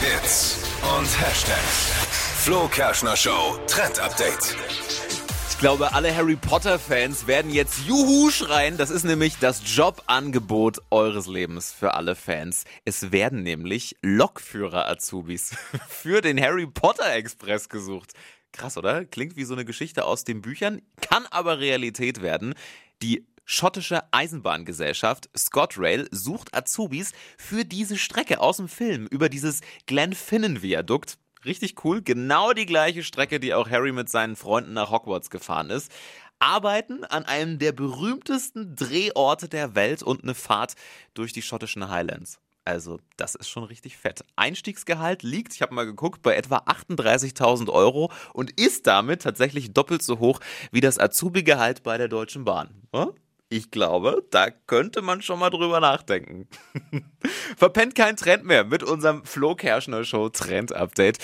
Hits und Hashtags. Flo Kerschner Show Trend Update. Ich glaube, alle Harry Potter-Fans werden jetzt Juhu schreien. Das ist nämlich das Jobangebot eures Lebens für alle Fans. Es werden nämlich Lokführer-Azubis für den Harry Potter Express gesucht. Krass, oder? Klingt wie so eine Geschichte aus den Büchern, kann aber Realität werden. Die schottische Eisenbahngesellschaft ScotRail sucht Azubis für diese Strecke aus dem Film über dieses Glenfinnan-Viadukt. Richtig cool. Genau die gleiche Strecke, die auch Harry mit seinen Freunden nach Hogwarts gefahren ist. Arbeiten an einem der berühmtesten Drehorte der Welt und eine Fahrt durch die schottischen Highlands. Also, das ist schon richtig fett. Einstiegsgehalt liegt, ich habe mal geguckt, bei etwa 38.000 Euro und ist damit tatsächlich doppelt so hoch wie das Azubi-Gehalt bei der Deutschen Bahn. Ich glaube, da könnte man schon mal drüber nachdenken. Verpennt kein Trend mehr mit unserem Flo Kerschner Show Trend Update.